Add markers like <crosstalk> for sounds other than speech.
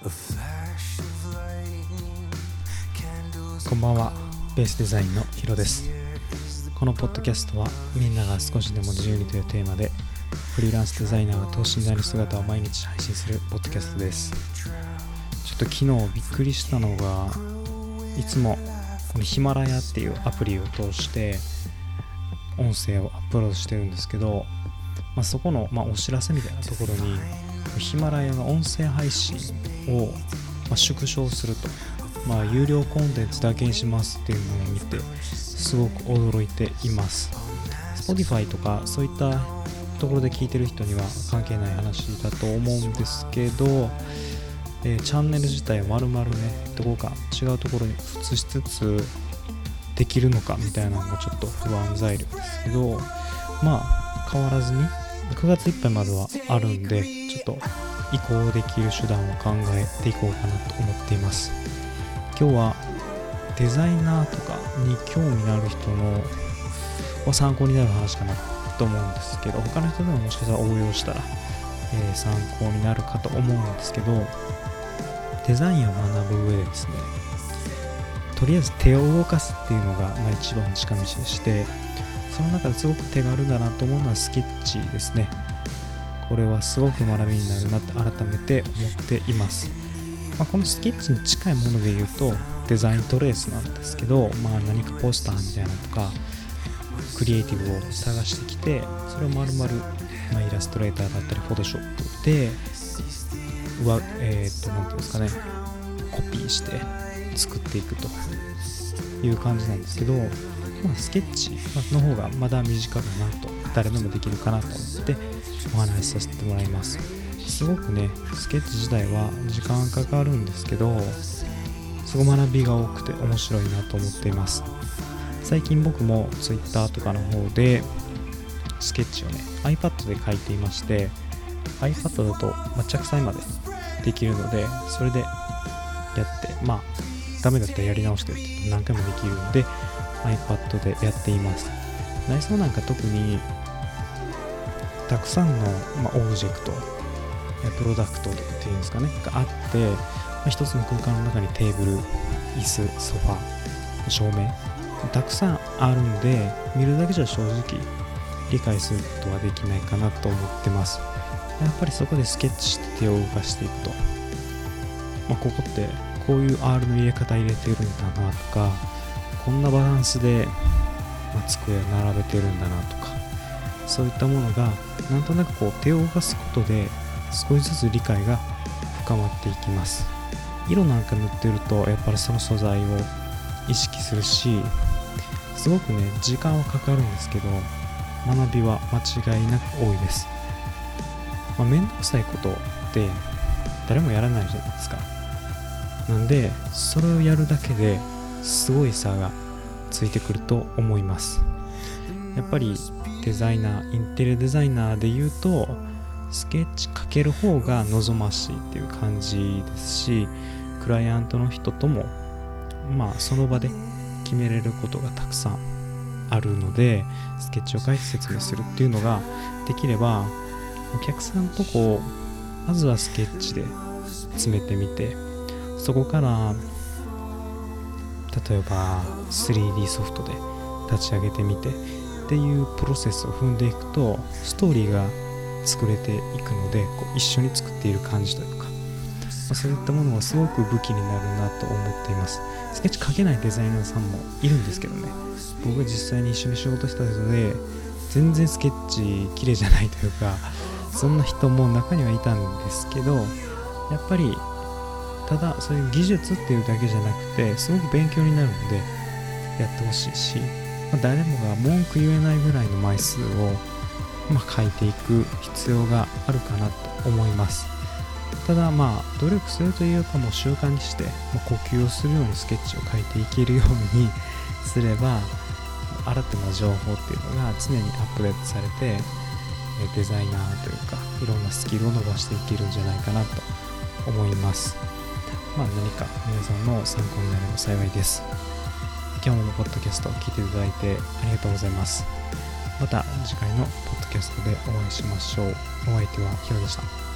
こんばんは。ベースデザインのヒロです。このポッドキャストはみんなが少しでも自由にというテーマでフリーランスデザイナーが等身大の姿を毎日配信するポッドキャストです。ちょっと昨日びっくりしたのがいつもこのヒマラヤっていうアプリを通して音声をアップロードしてるんですけど、まあ、そこの、まあ、お知らせみたいなところにヒマラヤが音声配信を、ま、縮小すると、まあ、有料コンテンツだけにしますっていうのを見てすごく驚いています。Spotify とかそういったところで聞いてる人には関係ない話だと思うんですけど、え、チャンネル自体を丸々ねどこか違うところに移しつつできるのかみたいなのがちょっと不安材料ですけどまあ変わらずに9月いっぱいまではあるんでちょっと移行できる手段を考えていこうかなと思っています。今日はデザイナーとかに興味のある人の参考になる話かなと思うんですけど他の人でももしかしたら応用したら、えー、参考になるかと思うんですけどデザインを学ぶ上でですねとりあえず手を動かすっていうのが、まあ、一番近道でしてその中ですごく手軽だなと思うのはスケッチですね。これはすごく学びになるなって改めて思っています、まあ、このスケッチに近いもので言うとデザイントレースなんですけど、まあ、何かポスターみたいなとかクリエイティブを探してきてそれを丸々、まあ、イラストレーターだったりフォトショップで上えー、っと何て言うんですかねコピーして作っていくという感じなんですけど、まあ、スケッチの方がまだ身近だなと誰でもできるかなと思ってお話しさせてもらいます。すごくねスケッチ自体は時間かかるんですけどすごい学びが多くて面白いなと思っています。最近僕も Twitter とかの方でスケッチをね iPad で書いていまして iPad だと、ま、着彩までできるのでそれでやってまあダメだったらやり直してって何回もできるので iPad でやっています。内装なんか特にたくさんの、まあ、オブジェクトプロダクトっていうんですかねがあって、まあ、一つの空間の中にテーブル椅子ソファ照明たくさんあるんで見るだけじゃ正直理解することはできないかなと思ってます。やっぱりそこでスケッチして手を動かしていくと、まあ、ここってこういう R の入れ方入れてるんだなとかこんなバランスで、まあ、机並べてるんだなとかそういったものがなんとなくこう手を動かすことで少しずつ理解が深まっていきます色なんか塗ってるとやっぱりその素材を意識するしすごくね時間はかかるんですけど学びは間違いなく多いですまあ、めんどくさいことって誰もやらないじゃないですか。なんで、それをやるだけですごい差がついてくると思います。やっぱりデザイナー、インテリアデザイナーで言うと、スケッチかける方が望ましいっていう感じですし、クライアントの人とも、まあその場で決めれることがたくさんあるので、スケッチを書いて説明するっていうのができれば、お客さんとこうまずはスケッチで詰めてみてそこから例えば 3D ソフトで立ち上げてみてっていうプロセスを踏んでいくとストーリーが作れていくのでこう一緒に作っている感じというか、まあ、そういったものがすごく武器になるなと思っています。スケッチ描けないデザイナーさんもいるんですけどね。僕が実際に一緒に仕事した人で全然スケッチ綺麗じゃないというかそんな人も中にはいたんですけどやっぱりただそういう技術っていうだけじゃなくてすごく勉強になるのでやってほしいし、まあ、誰もが文句言えないぐらいの枚数を、まあ、書いていく必要があるかなと思います。ただまあ努力するというかもう習慣にして、ま、呼吸をするようにスケッチを書いていけるように <laughs> すれば新たな情報っていうのが常にアップデートされてデザイナーというかいろんなスキルを伸ばしていけるんじゃないかなと思います。まあ何か皆さんの参考になれば幸いです。今日もポッドキャストを聞いていただいてありがとうございます。また次回のポッドキャストでお会いしましょう。お相手はヒロでした。